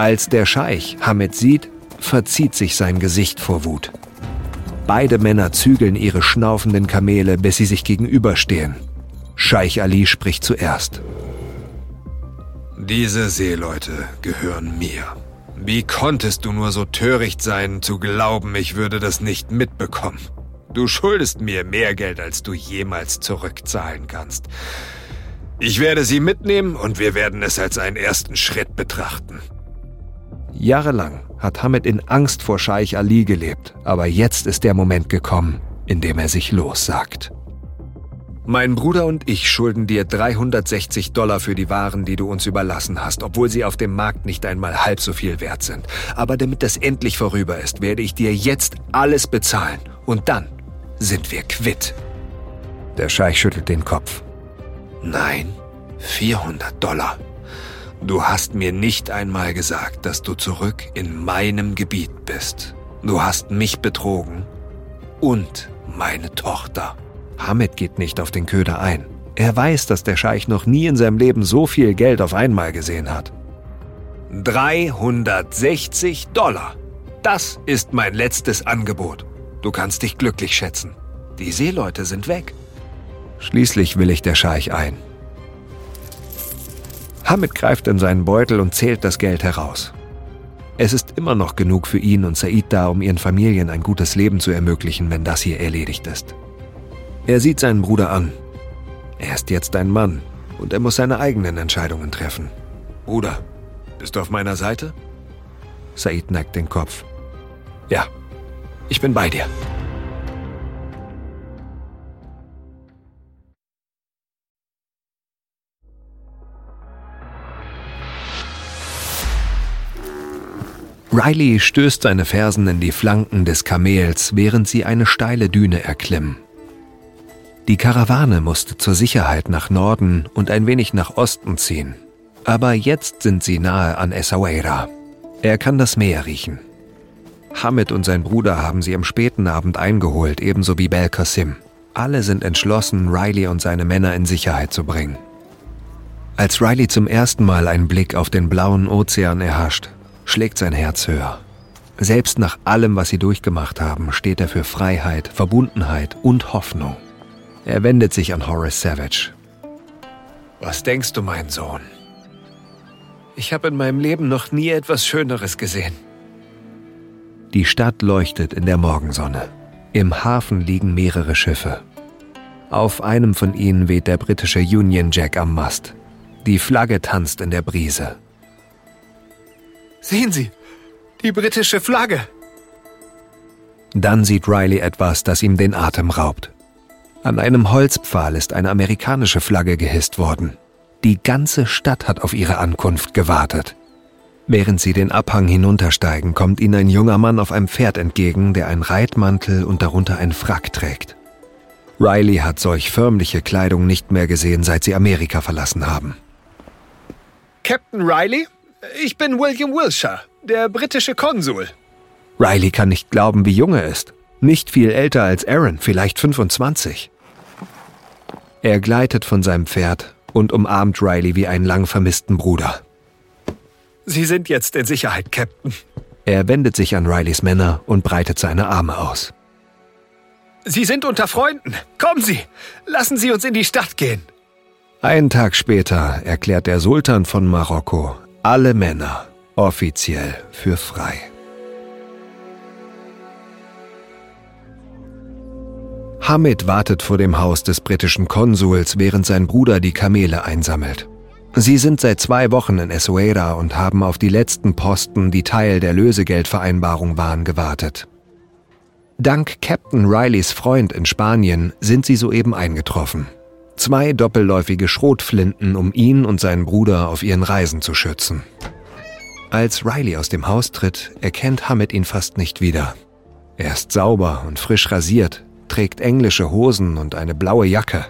Als der Scheich Hamid sieht, verzieht sich sein Gesicht vor Wut. Beide Männer zügeln ihre schnaufenden Kamele, bis sie sich gegenüberstehen. Scheich Ali spricht zuerst. Diese Seeleute gehören mir. Wie konntest du nur so töricht sein, zu glauben, ich würde das nicht mitbekommen? Du schuldest mir mehr Geld, als du jemals zurückzahlen kannst. Ich werde sie mitnehmen und wir werden es als einen ersten Schritt betrachten. Jahrelang hat Hamid in Angst vor Scheich Ali gelebt, aber jetzt ist der Moment gekommen, in dem er sich lossagt. Mein Bruder und ich schulden dir 360 Dollar für die Waren, die du uns überlassen hast, obwohl sie auf dem Markt nicht einmal halb so viel wert sind. Aber damit das endlich vorüber ist, werde ich dir jetzt alles bezahlen. Und dann sind wir quitt. Der Scheich schüttelt den Kopf. Nein, 400 Dollar. Du hast mir nicht einmal gesagt, dass du zurück in meinem Gebiet bist. Du hast mich betrogen und meine Tochter. Hamid geht nicht auf den Köder ein. Er weiß, dass der Scheich noch nie in seinem Leben so viel Geld auf einmal gesehen hat. 360 Dollar. Das ist mein letztes Angebot. Du kannst dich glücklich schätzen. Die Seeleute sind weg. Schließlich willigt der Scheich ein. Hamid greift in seinen Beutel und zählt das Geld heraus. Es ist immer noch genug für ihn und Said da, um ihren Familien ein gutes Leben zu ermöglichen, wenn das hier erledigt ist. Er sieht seinen Bruder an. Er ist jetzt ein Mann und er muss seine eigenen Entscheidungen treffen. Bruder, bist du auf meiner Seite? Said neigt den Kopf. Ja, ich bin bei dir. Riley stößt seine Fersen in die Flanken des Kamels, während sie eine steile Düne erklimmen. Die Karawane musste zur Sicherheit nach Norden und ein wenig nach Osten ziehen. Aber jetzt sind sie nahe an Essaouira. Er kann das Meer riechen. Hamid und sein Bruder haben sie am späten Abend eingeholt, ebenso wie Bel Qasim. Alle sind entschlossen, Riley und seine Männer in Sicherheit zu bringen. Als Riley zum ersten Mal einen Blick auf den blauen Ozean erhascht, schlägt sein Herz höher. Selbst nach allem, was sie durchgemacht haben, steht er für Freiheit, Verbundenheit und Hoffnung. Er wendet sich an Horace Savage. Was denkst du, mein Sohn? Ich habe in meinem Leben noch nie etwas Schöneres gesehen. Die Stadt leuchtet in der Morgensonne. Im Hafen liegen mehrere Schiffe. Auf einem von ihnen weht der britische Union Jack am Mast. Die Flagge tanzt in der Brise. Sehen Sie, die britische Flagge. Dann sieht Riley etwas, das ihm den Atem raubt. An einem Holzpfahl ist eine amerikanische Flagge gehisst worden. Die ganze Stadt hat auf ihre Ankunft gewartet. Während sie den Abhang hinuntersteigen, kommt ihnen ein junger Mann auf einem Pferd entgegen, der einen Reitmantel und darunter einen Frack trägt. Riley hat solch förmliche Kleidung nicht mehr gesehen, seit sie Amerika verlassen haben. Captain Riley? Ich bin William Wilshire, der britische Konsul. Riley kann nicht glauben, wie jung er ist. Nicht viel älter als Aaron, vielleicht 25. Er gleitet von seinem Pferd und umarmt Riley wie einen lang vermissten Bruder. Sie sind jetzt in Sicherheit, Captain. Er wendet sich an Rileys Männer und breitet seine Arme aus. Sie sind unter Freunden. Kommen Sie, lassen Sie uns in die Stadt gehen. Einen Tag später erklärt der Sultan von Marokko alle Männer offiziell für frei. Hamid wartet vor dem Haus des britischen Konsuls, während sein Bruder die Kamele einsammelt. Sie sind seit zwei Wochen in Essaouira und haben auf die letzten Posten, die Teil der Lösegeldvereinbarung waren, gewartet. Dank Captain Rileys Freund in Spanien sind sie soeben eingetroffen. Zwei doppelläufige Schrotflinten, um ihn und seinen Bruder auf ihren Reisen zu schützen. Als Riley aus dem Haus tritt, erkennt Hamid ihn fast nicht wieder. Er ist sauber und frisch rasiert, trägt englische Hosen und eine blaue Jacke.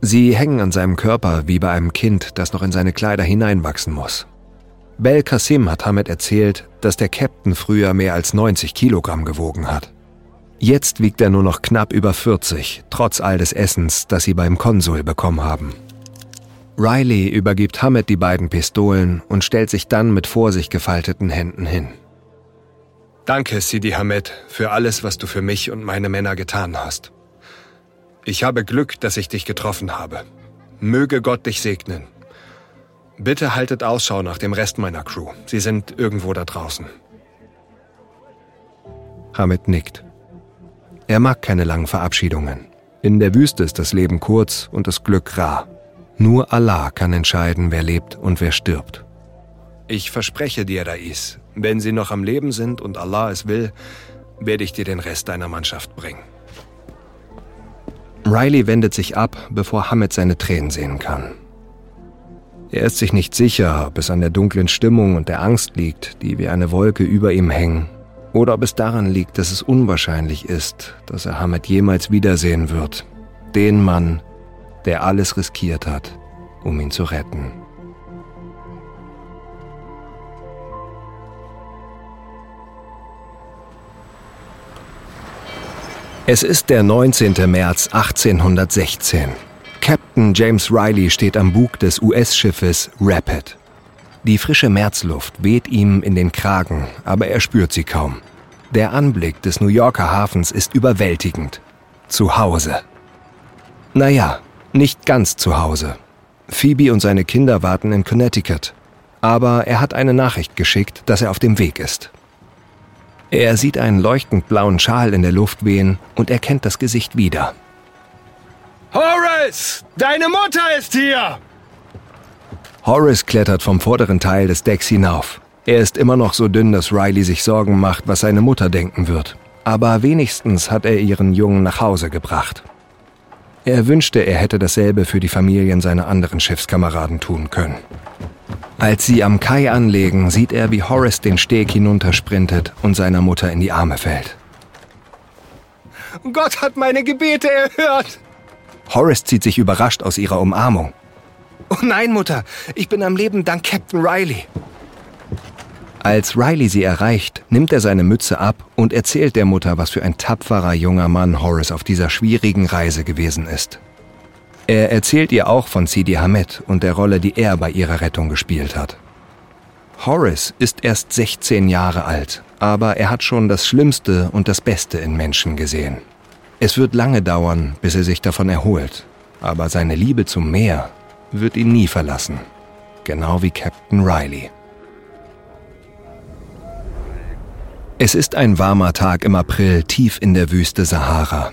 Sie hängen an seinem Körper wie bei einem Kind, das noch in seine Kleider hineinwachsen muss. Bel Kassim hat Hamid erzählt, dass der Captain früher mehr als 90 Kilogramm gewogen hat. Jetzt wiegt er nur noch knapp über 40, trotz all des Essens, das sie beim Konsul bekommen haben. Riley übergibt Hamid die beiden Pistolen und stellt sich dann mit vor sich gefalteten Händen hin. Danke, Sidi Hamed, für alles, was du für mich und meine Männer getan hast. Ich habe Glück, dass ich dich getroffen habe. Möge Gott dich segnen. Bitte haltet Ausschau nach dem Rest meiner Crew. Sie sind irgendwo da draußen. Hamid nickt. Er mag keine langen Verabschiedungen. In der Wüste ist das Leben kurz und das Glück rar. Nur Allah kann entscheiden, wer lebt und wer stirbt. Ich verspreche dir, Rais, wenn sie noch am Leben sind und Allah es will, werde ich dir den Rest deiner Mannschaft bringen. Riley wendet sich ab, bevor Hamid seine Tränen sehen kann. Er ist sich nicht sicher, ob es an der dunklen Stimmung und der Angst liegt, die wie eine Wolke über ihm hängen, oder ob es daran liegt, dass es unwahrscheinlich ist, dass er Hamid jemals wiedersehen wird. Den Mann, der alles riskiert hat, um ihn zu retten. Es ist der 19. März 1816. Captain James Riley steht am Bug des US-Schiffes Rapid. Die frische Märzluft weht ihm in den Kragen, aber er spürt sie kaum. Der Anblick des New Yorker Hafens ist überwältigend. Zu Hause. Naja, nicht ganz zu Hause. Phoebe und seine Kinder warten in Connecticut. Aber er hat eine Nachricht geschickt, dass er auf dem Weg ist. Er sieht einen leuchtend blauen Schal in der Luft wehen und erkennt das Gesicht wieder. Horace, deine Mutter ist hier! Horace klettert vom vorderen Teil des Decks hinauf. Er ist immer noch so dünn, dass Riley sich Sorgen macht, was seine Mutter denken wird. Aber wenigstens hat er ihren Jungen nach Hause gebracht. Er wünschte, er hätte dasselbe für die Familien seiner anderen Schiffskameraden tun können. Als sie am Kai anlegen, sieht er, wie Horace den Steg hinuntersprintet und seiner Mutter in die Arme fällt. Gott hat meine Gebete erhört. Horace zieht sich überrascht aus ihrer Umarmung. Oh nein, Mutter, ich bin am Leben dank Captain Riley. Als Riley sie erreicht, nimmt er seine Mütze ab und erzählt der Mutter, was für ein tapferer junger Mann Horace auf dieser schwierigen Reise gewesen ist. Er erzählt ihr auch von Sidi Hamed und der Rolle, die er bei ihrer Rettung gespielt hat. Horace ist erst 16 Jahre alt, aber er hat schon das Schlimmste und das Beste in Menschen gesehen. Es wird lange dauern, bis er sich davon erholt, aber seine Liebe zum Meer wird ihn nie verlassen, genau wie Captain Riley. Es ist ein warmer Tag im April tief in der Wüste Sahara.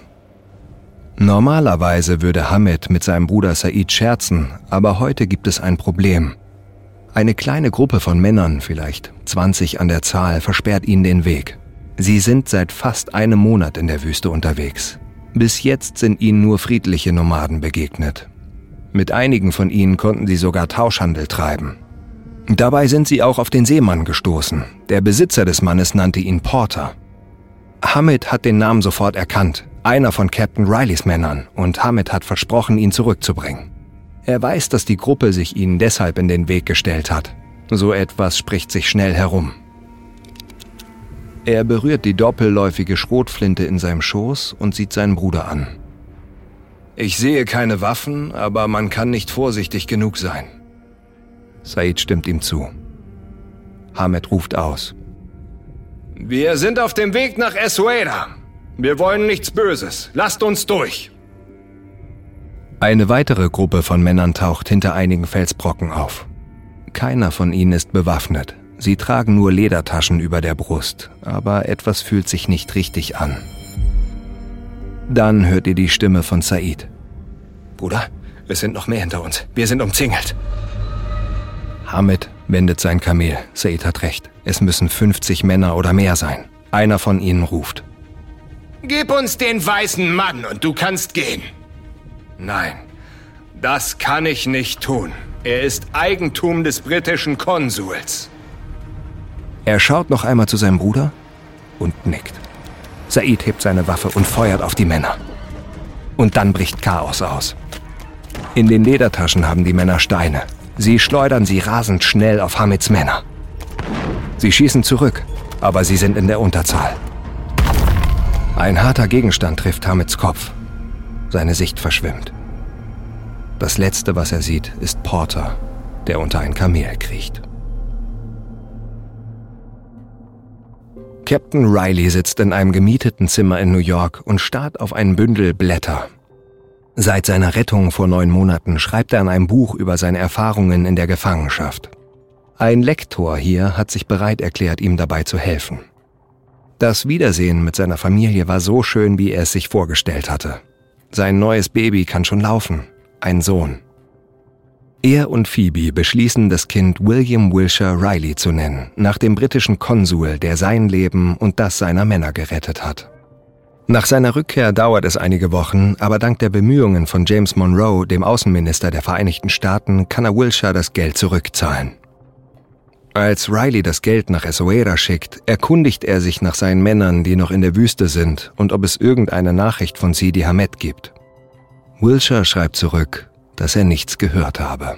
Normalerweise würde Hamid mit seinem Bruder Said scherzen, aber heute gibt es ein Problem. Eine kleine Gruppe von Männern, vielleicht 20 an der Zahl, versperrt ihnen den Weg. Sie sind seit fast einem Monat in der Wüste unterwegs. Bis jetzt sind ihnen nur friedliche Nomaden begegnet. Mit einigen von ihnen konnten sie sogar Tauschhandel treiben. Dabei sind sie auch auf den Seemann gestoßen. Der Besitzer des Mannes nannte ihn Porter. Hamid hat den Namen sofort erkannt, einer von Captain Rileys Männern, und Hamid hat versprochen, ihn zurückzubringen. Er weiß, dass die Gruppe sich ihnen deshalb in den Weg gestellt hat. So etwas spricht sich schnell herum. Er berührt die doppelläufige Schrotflinte in seinem Schoß und sieht seinen Bruder an. Ich sehe keine Waffen, aber man kann nicht vorsichtig genug sein. Said stimmt ihm zu. Hamed ruft aus. Wir sind auf dem Weg nach Esuera. Wir wollen nichts Böses. Lasst uns durch. Eine weitere Gruppe von Männern taucht hinter einigen Felsbrocken auf. Keiner von ihnen ist bewaffnet. Sie tragen nur Ledertaschen über der Brust, aber etwas fühlt sich nicht richtig an. Dann hört ihr die Stimme von Said. Bruder, es sind noch mehr hinter uns. Wir sind umzingelt. Hamid wendet sein Kamel. Said hat recht. Es müssen 50 Männer oder mehr sein. Einer von ihnen ruft. Gib uns den weißen Mann und du kannst gehen. Nein, das kann ich nicht tun. Er ist Eigentum des britischen Konsuls. Er schaut noch einmal zu seinem Bruder und nickt. Said hebt seine Waffe und feuert auf die Männer. Und dann bricht Chaos aus. In den Ledertaschen haben die Männer Steine. Sie schleudern sie rasend schnell auf Hamids Männer. Sie schießen zurück, aber sie sind in der Unterzahl. Ein harter Gegenstand trifft Hamids Kopf. Seine Sicht verschwimmt. Das Letzte, was er sieht, ist Porter, der unter ein Kamel kriecht. Captain Riley sitzt in einem gemieteten Zimmer in New York und starrt auf ein Bündel Blätter. Seit seiner Rettung vor neun Monaten schreibt er an einem Buch über seine Erfahrungen in der Gefangenschaft. Ein Lektor hier hat sich bereit erklärt, ihm dabei zu helfen. Das Wiedersehen mit seiner Familie war so schön, wie er es sich vorgestellt hatte. Sein neues Baby kann schon laufen, ein Sohn. Er und Phoebe beschließen, das Kind William Wilshire Riley zu nennen, nach dem britischen Konsul, der sein Leben und das seiner Männer gerettet hat. Nach seiner Rückkehr dauert es einige Wochen, aber dank der Bemühungen von James Monroe, dem Außenminister der Vereinigten Staaten, kann er Wilshire das Geld zurückzahlen. Als Riley das Geld nach Essaouira schickt, erkundigt er sich nach seinen Männern, die noch in der Wüste sind, und ob es irgendeine Nachricht von Sidi Hamed gibt. Wilshire schreibt zurück, dass er nichts gehört habe.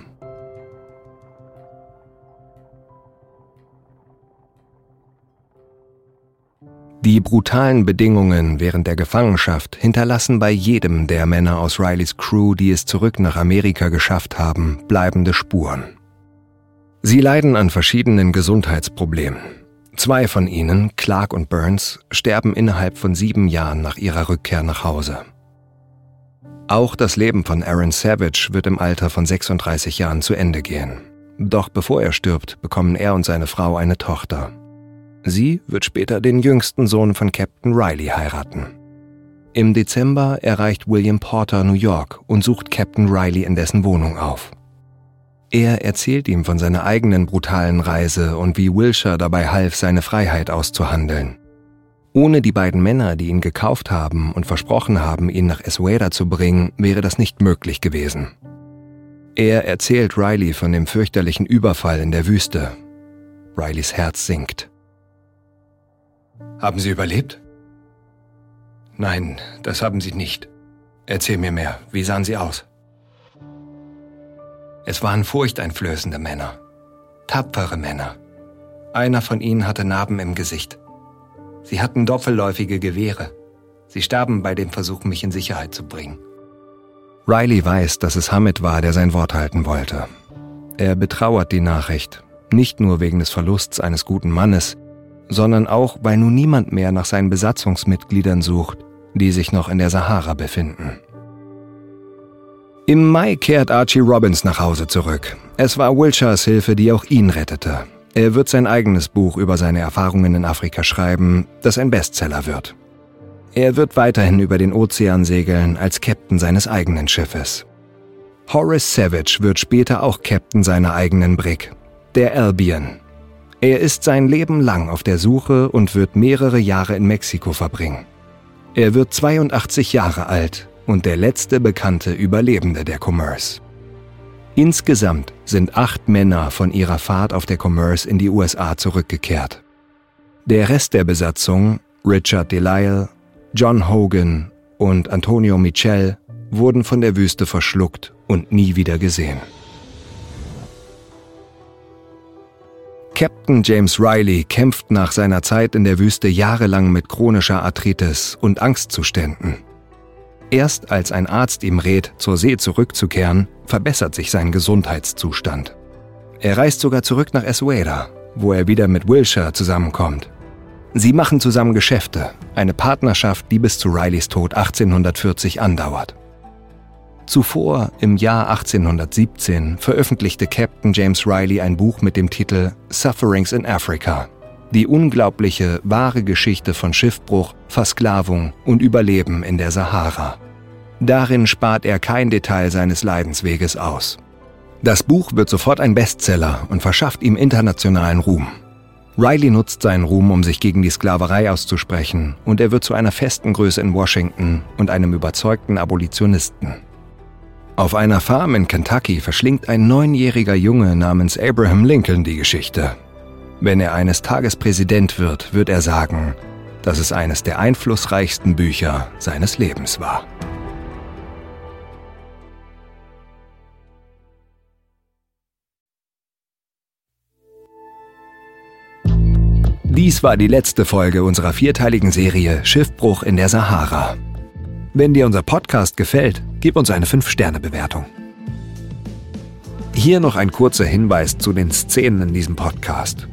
Die brutalen Bedingungen während der Gefangenschaft hinterlassen bei jedem der Männer aus Rileys Crew, die es zurück nach Amerika geschafft haben, bleibende Spuren. Sie leiden an verschiedenen Gesundheitsproblemen. Zwei von ihnen, Clark und Burns, sterben innerhalb von sieben Jahren nach ihrer Rückkehr nach Hause. Auch das Leben von Aaron Savage wird im Alter von 36 Jahren zu Ende gehen. Doch bevor er stirbt, bekommen er und seine Frau eine Tochter. Sie wird später den jüngsten Sohn von Captain Riley heiraten. Im Dezember erreicht William Porter New York und sucht Captain Riley in dessen Wohnung auf. Er erzählt ihm von seiner eigenen brutalen Reise und wie Wilshire dabei half, seine Freiheit auszuhandeln. Ohne die beiden Männer, die ihn gekauft haben und versprochen haben, ihn nach Esweda zu bringen, wäre das nicht möglich gewesen. Er erzählt Riley von dem fürchterlichen Überfall in der Wüste. Rileys Herz sinkt. Haben Sie überlebt? Nein, das haben Sie nicht. Erzähl mir mehr. Wie sahen Sie aus? Es waren furchteinflößende Männer. Tapfere Männer. Einer von ihnen hatte Narben im Gesicht. Sie hatten doppelläufige Gewehre. Sie starben bei dem Versuch, mich in Sicherheit zu bringen. Riley weiß, dass es Hamid war, der sein Wort halten wollte. Er betrauert die Nachricht, nicht nur wegen des Verlusts eines guten Mannes, sondern auch, weil nun niemand mehr nach seinen Besatzungsmitgliedern sucht, die sich noch in der Sahara befinden. Im Mai kehrt Archie Robbins nach Hause zurück. Es war Wilshires Hilfe, die auch ihn rettete. Er wird sein eigenes Buch über seine Erfahrungen in Afrika schreiben, das ein Bestseller wird. Er wird weiterhin über den Ozean segeln als Captain seines eigenen Schiffes. Horace Savage wird später auch Captain seiner eigenen Brig, der Albion. Er ist sein Leben lang auf der Suche und wird mehrere Jahre in Mexiko verbringen. Er wird 82 Jahre alt und der letzte bekannte Überlebende der Commerce. Insgesamt sind acht Männer von ihrer Fahrt auf der Commerce in die USA zurückgekehrt. Der Rest der Besatzung, Richard Delisle, John Hogan und Antonio Michel, wurden von der Wüste verschluckt und nie wieder gesehen. Captain James Riley kämpft nach seiner Zeit in der Wüste jahrelang mit chronischer Arthritis und Angstzuständen. Erst als ein Arzt ihm rät, zur See zurückzukehren, verbessert sich sein Gesundheitszustand. Er reist sogar zurück nach Esweda, wo er wieder mit Wilshire zusammenkommt. Sie machen zusammen Geschäfte, eine Partnerschaft, die bis zu Rileys Tod 1840 andauert. Zuvor, im Jahr 1817, veröffentlichte Captain James Riley ein Buch mit dem Titel Sufferings in Africa, die unglaubliche, wahre Geschichte von Schiffbruch, Versklavung und Überleben in der Sahara. Darin spart er kein Detail seines Leidensweges aus. Das Buch wird sofort ein Bestseller und verschafft ihm internationalen Ruhm. Riley nutzt seinen Ruhm, um sich gegen die Sklaverei auszusprechen, und er wird zu einer festen Größe in Washington und einem überzeugten Abolitionisten. Auf einer Farm in Kentucky verschlingt ein neunjähriger Junge namens Abraham Lincoln die Geschichte wenn er eines Tages Präsident wird, wird er sagen, dass es eines der einflussreichsten Bücher seines Lebens war. Dies war die letzte Folge unserer vierteiligen Serie Schiffbruch in der Sahara. Wenn dir unser Podcast gefällt, gib uns eine 5-Sterne-Bewertung. Hier noch ein kurzer Hinweis zu den Szenen in diesem Podcast.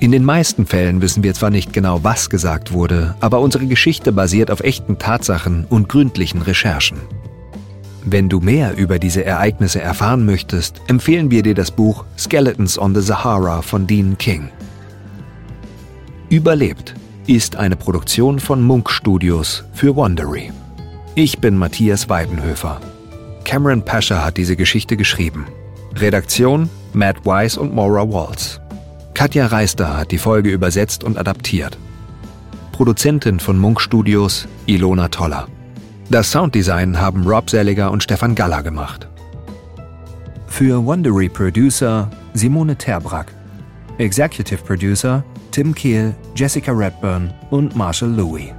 In den meisten Fällen wissen wir zwar nicht genau, was gesagt wurde, aber unsere Geschichte basiert auf echten Tatsachen und gründlichen Recherchen. Wenn du mehr über diese Ereignisse erfahren möchtest, empfehlen wir dir das Buch Skeletons on the Sahara von Dean King. Überlebt ist eine Produktion von Munk Studios für Wondery. Ich bin Matthias Weidenhöfer. Cameron Pascher hat diese Geschichte geschrieben. Redaktion Matt Weiss und Maura Waltz. Katja Reister hat die Folge übersetzt und adaptiert. Produzentin von Munk Studios Ilona Toller. Das Sounddesign haben Rob Selliger und Stefan Galler gemacht. Für Wondery Producer Simone Terbrack. Executive Producer Tim Kehl, Jessica Redburn und Marshall Louis.